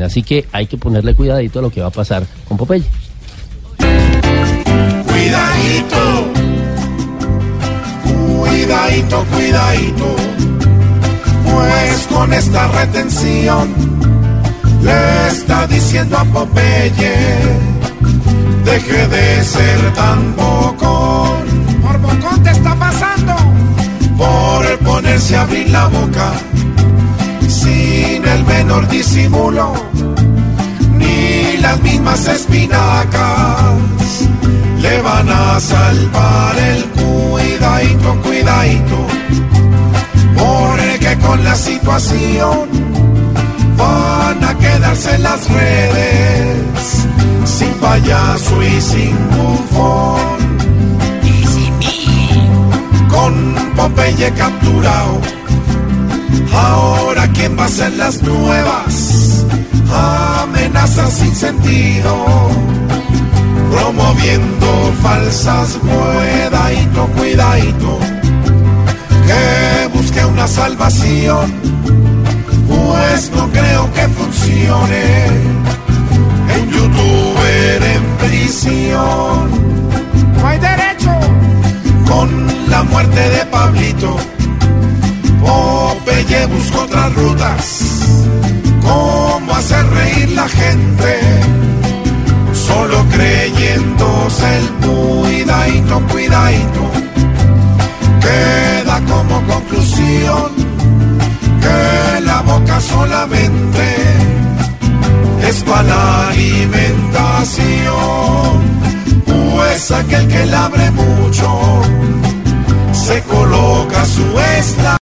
Así que hay que ponerle cuidadito a lo que va a pasar con Popeye. Cuidadito, cuidadito, cuidadito, pues con esta retención le está diciendo a Popeye, deje de ser tan bocón. Por bocón te está pasando, por ponerse a abrir la boca sin el menor disimulo, ni las mismas espinacas le van a salvar el cuidadito, cuidadito, porque con la situación van a quedarse en las redes, sin payaso y sin bufón, y sin mí, con Popeye capturado. Ser las nuevas amenazas sin sentido promoviendo falsas cuidadito, cuidadito, que busque una salvación, pues no creo que funcione. En youtuber en prisión, no hay derecho con la muerte de Pablito. Otras rutas, cómo hacer reír la gente solo creyéndose el cuidadito, cuidadito, queda como conclusión que la boca solamente es para la alimentación, pues aquel que la abre mucho se coloca su esla.